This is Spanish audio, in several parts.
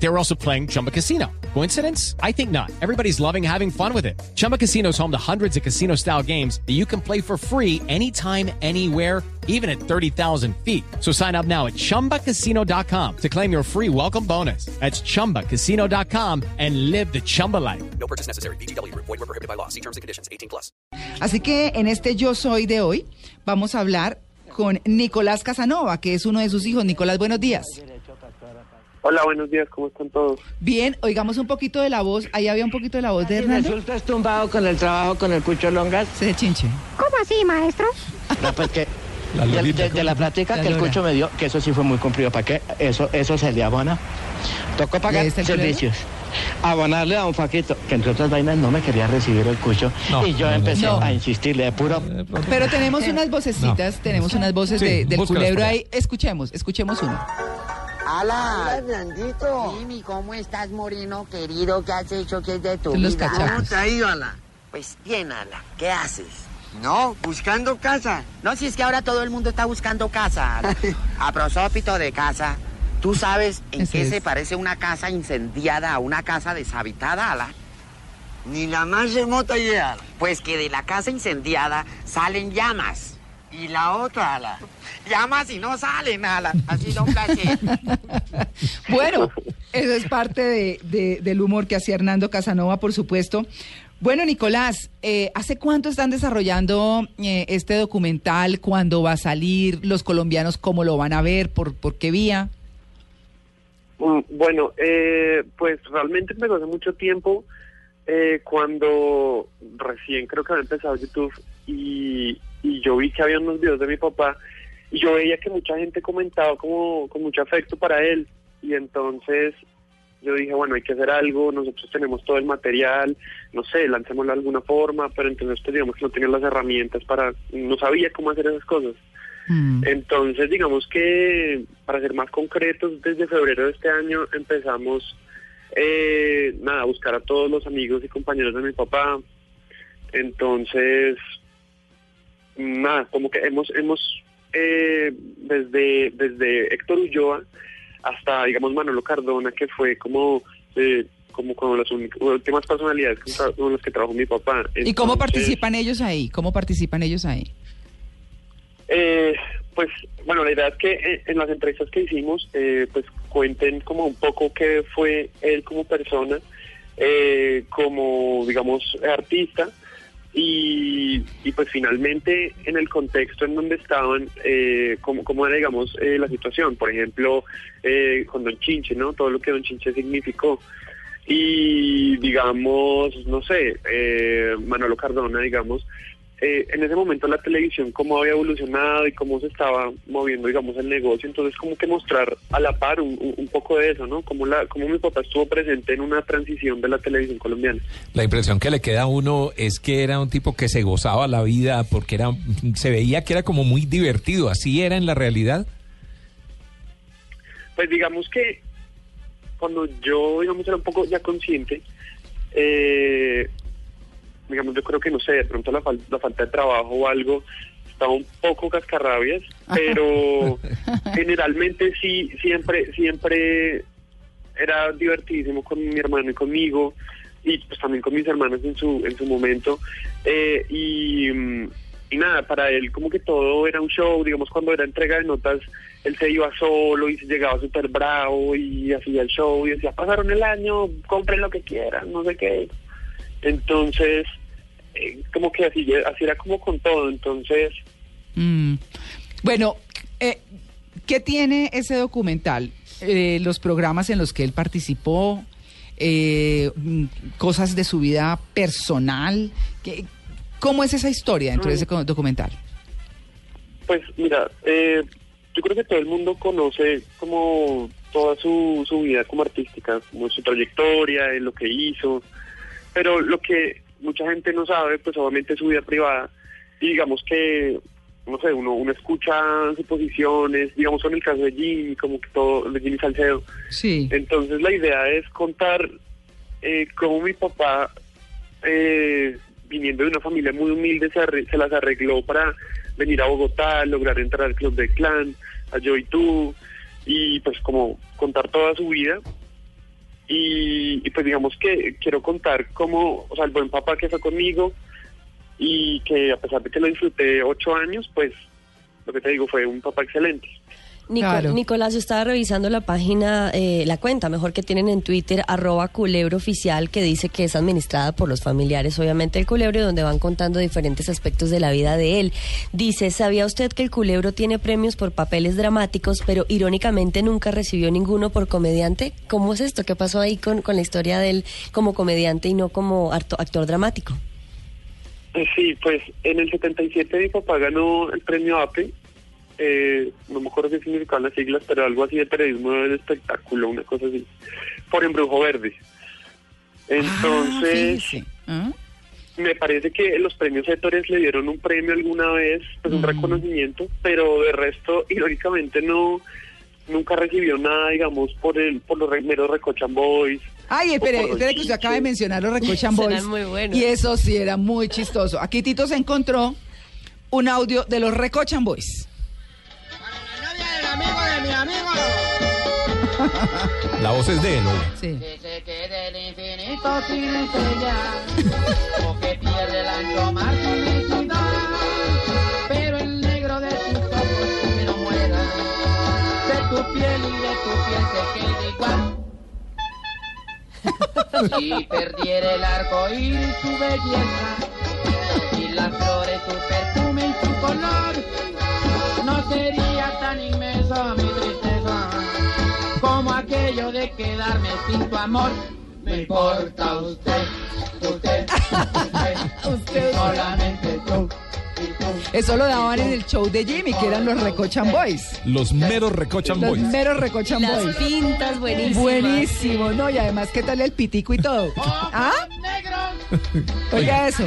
They were also playing Chumba Casino. Coincidence? I think not. Everybody's loving having fun with it. Chumba Casino is home to hundreds of casino style games that you can play for free anytime, anywhere, even at 30,000 feet. So sign up now at chumbacasino.com to claim your free welcome bonus. That's chumbacasino.com and live the Chumba life. No purchase necessary. BGW. Void were prohibited by law. See terms and conditions. 18 plus. Así que en este Yo Soy de hoy vamos a hablar con Nicolás Casanova, que es uno de sus hijos. Nicolás, buenos días. Hola, buenos días, ¿cómo están todos? Bien, oigamos un poquito de la voz. Ahí había un poquito de la voz de Hernando. resultas tumbado con el trabajo con el Cucho Longas. Se chinche. ¿Cómo así, maestro? No, pues que de, de- de la plática La que el. Cucho me dio, que eso sí fue muy cumplido. ¿Para qué? Eso, eso se le abona. Tocó pagar servicios. Abonarle a un faquito, que entre otras vainas no me quería recibir el Cucho. y yo empecé no. a insistirle de puro. Pero tenemos unas vocecitas, tenemos unas voces de- del culebro ahí. Escuchemos, escuchemos uno. Ala, Dime, ¿cómo estás, Moreno, querido? ¿Qué has hecho? ¿Qué es de tu vida? cachacos. ¿Cómo te ha ido, Ala? Pues bien, Ala. ¿Qué haces? No, buscando casa. No, si es que ahora todo el mundo está buscando casa, Ala. A prosópito de casa, ¿tú sabes en Ese qué es. se parece una casa incendiada a una casa deshabitada, Ala? Ni la más remota idea. Pues que de la casa incendiada salen llamas. Y la otra, Ala. Llamas y no salen, Ala. Ha sido un placer. Bueno, eso es parte de- de- del humor que hacía Hernando Casanova, por supuesto. Bueno, Nicolás, eh, ¿hace cuánto están desarrollando eh, este documental? ¿Cuándo va a salir? ¿Los colombianos cómo lo van a ver? ¿Por, por qué vía? Mm, Bueno, eh, pues realmente empezó hace mucho tiempo, eh, cuando recién creo que había empezado YouTube y, y yo vi que había unos videos de mi papá y yo veía que mucha gente comentaba como con mucho afecto para él y entonces yo dije, bueno, hay que hacer algo, nosotros tenemos todo el material, no sé, lancémoslo de alguna forma, pero entonces pues, digamos que no tenía las herramientas para, no sabía cómo hacer esas cosas. Mm. Entonces, digamos que, para ser más concretos, desde febrero de este año empezamos, eh, nada, a buscar a todos los amigos y compañeros de mi papá. Entonces, nada, como que hemos, hemos eh, desde, desde Héctor Ulloa hasta, digamos, Manolo Cardona, que fue como... eh, como con las últimas personalidades con, las que trabajó mi papá. ¿Y cómo participan ellos ahí? ¿Cómo participan ellos ahí? Eh, pues bueno, la idea es que eh, en las entrevistas que hicimos, eh, pues cuenten como un poco qué fue él como persona, eh, como digamos artista y, y pues finalmente en el contexto en donde estaban, eh, cómo, cómo era digamos eh, la situación, por ejemplo eh, con Don Chinche, ¿no? Todo lo que Don Chinche significó y digamos, no sé, eh, Manolo Cardona, digamos, eh, en ese momento la televisión cómo había evolucionado y cómo se estaba moviendo, digamos, el negocio, entonces como que mostrar a la par un, un- poco de eso, ¿no? Como, la, como mi papá estuvo presente en una transición de la televisión colombiana. La impresión que le queda a uno es que era un tipo que se gozaba la vida porque era, se veía que era como muy divertido. Así era en la realidad. Pues digamos que cuando yo, digamos, era un poco ya consciente, eh, digamos, yo creo que, no sé, de pronto la, fal- la falta de trabajo o algo, estaba un poco cascarrabias, pero generalmente sí, siempre, siempre era divertidísimo con mi hermano y conmigo, y pues también con mis hermanos en su, en su momento, eh, y... mm, y nada, para él como que todo era un show, digamos cuando era entrega de notas, él se iba solo y se llegaba súper bravo y hacía el show y decía, pasaron el año, compren lo que quieran, no sé qué. Entonces, eh, como que así, así era como con todo, entonces, Mm. Bueno, eh, ¿qué tiene ese documental? Eh, los programas en los que él participó, eh, mm, cosas de su vida personal. ¿qué- ¿Cómo es esa historia dentro de ese co- documental? pues mira, eh, yo creo que todo el mundo conoce como toda su, su vida como artística, como su trayectoria, en lo que hizo, pero lo que mucha gente no sabe, pues obviamente es su vida privada, y digamos que, no sé, uno, uno escucha suposiciones, digamos en el caso de Jimmy, como que todo, de Jimmy Salcedo, Sí. entonces la idea es contar eh, cómo mi papá, eh, viniendo de una familia muy humilde, se, arre- se las arregló para venir a Bogotá, lograr entrar al Club del Clan, a Yo y Tú, y pues como contar toda su vida. Y, y pues digamos que quiero contar cómo, o sea, el buen papá que fue conmigo y que a pesar de que lo disfruté ocho años, pues lo que te digo fue un papá excelente. Nico- Claro. Nicolás, yo estaba revisando la página, eh, la cuenta, mejor que tienen en Twitter, arroba culebro oficial, que dice que es administrada por los familiares, obviamente, el culebro, y donde van contando diferentes aspectos de la vida de él. Dice, ¿sabía usted que el culebro tiene premios por papeles dramáticos, pero irónicamente nunca recibió ninguno por comediante? ¿Cómo es esto? ¿Qué pasó ahí con, con la historia de él como comediante y no como acto- actor dramático? Eh, Sí, pues en el 77 mi papá ganó el premio APE. Eh, no me acuerdo qué significaban las siglas, pero algo así de periodismo del espectáculo, una cosa así, por Embrujo Verde. Entonces, Ah, fíjese. ¿Ah? me parece que los premios Héctores le dieron un premio alguna vez, pues un reconocimiento, pero de resto, irónicamente, no nunca recibió nada, digamos, por el por los meros Recochan Boys. Ay, espere, espere que usted acaba de mencionar los Recochan Boys. muy. Y eso sí era muy chistoso. Aquí Tito se encontró un audio de los Recochan Boys. La voz es de él, oiga. Sí. Que del infinito sin estrellas, o que pierde el ancho mar su inmensidad. Pero el negro de tus ojos que no muera, de tu piel y de tu piel se queda igual. Si perdiera el arco iris su belleza, y las flores su perfume quedarme sin tu amor. Me importa usted, usted, usted, Usted. solamente tú. Eso lo daban en el show de Jimmy, que eran los Recochan Boys. Los meros recochan Los boys. meros Recochan Las Boys. pintas buenísimas. Buenísimo, ¿no? Y además, ¿qué tal el pitico y todo? ¿Ah? Oiga eso.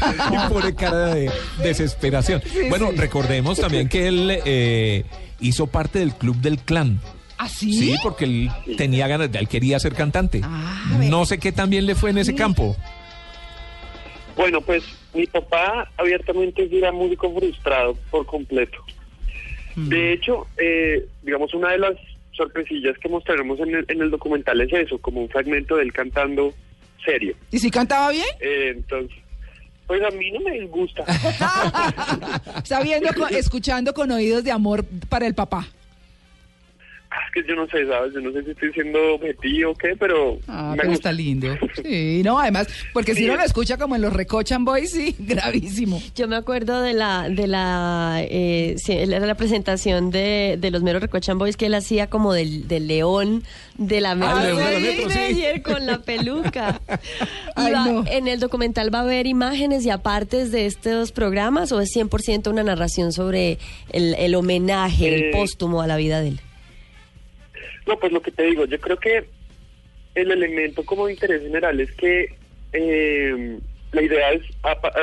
Y pone cara de desesperación. bueno, recordemos también que él eh, hizo parte del club del clan. ¿Ah, sí? Sí, porque él tenía ganas, él quería ser cantante. Ah, no sé qué también le fue en ese campo. Bueno, pues mi papá abiertamente era músico frustrado por completo. De hecho, eh, digamos, una de las sorpresillas que mostraremos en el, en el documental es eso, como un fragmento de él cantando serio. ¿Y si cantaba bien? Eh, entonces, pues a mí no me disgusta. Sabiendo, con- escuchando con oídos de amor para el papá. Ah, es que yo no sé, ¿sabes? Yo no sé si estoy siendo objetivo o qué, pero Ah, pero gusta. está lindo. Sí, no, además, porque si uno lo escucha como en los Recochan Boys, sí, gravísimo. Yo me acuerdo de la, de la, eh, sí, era la presentación de, de los meros Recochan Boys que él hacía como del, del león de la Ah, león de la Metro Metro, sí. Meyer con la peluca. Ay, Y va- no. En el documental va a haber imágenes y apartes de estos programas o es 100% una narración sobre el, el homenaje, el Eh, póstumo a la vida de él. No, pues lo que te digo, yo creo que el elemento como de interés general es que eh, la idea es,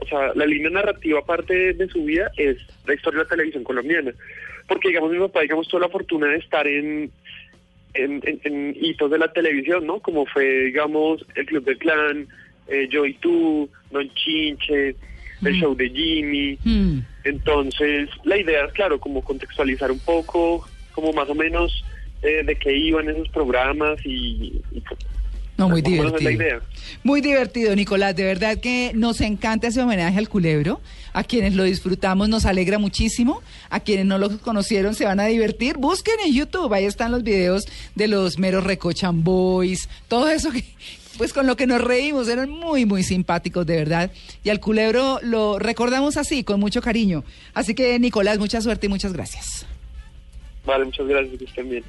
o sea, la línea narrativa aparte de, de su vida es la historia de la televisión colombiana. Porque, digamos, mi papá, digamos, tuvo la fortuna de estar en, en, en- en hitos de la televisión, ¿no? Como fue, digamos, el Club del Clan, eh, Yo y Tú, Don Chinche, el show de Jimmy. Hmm. Entonces, la idea es, claro, como contextualizar un poco, como más o menos eh, de qué iban esos programas y... y pues, No, muy divertido. Muy divertido, Nicolás. De verdad que nos encanta ese homenaje al culebro. A quienes lo disfrutamos nos alegra muchísimo. A quienes no lo conocieron se van a divertir. Busquen en YouTube, ahí están los videos de los meros Recochan Boys. Todo eso que, pues con lo que nos reímos, eran muy, muy simpáticos, de verdad. Y al culebro lo recordamos así, con mucho cariño. Así que, Nicolás, mucha suerte y muchas gracias. Vale, muchas gracias, que estén bien.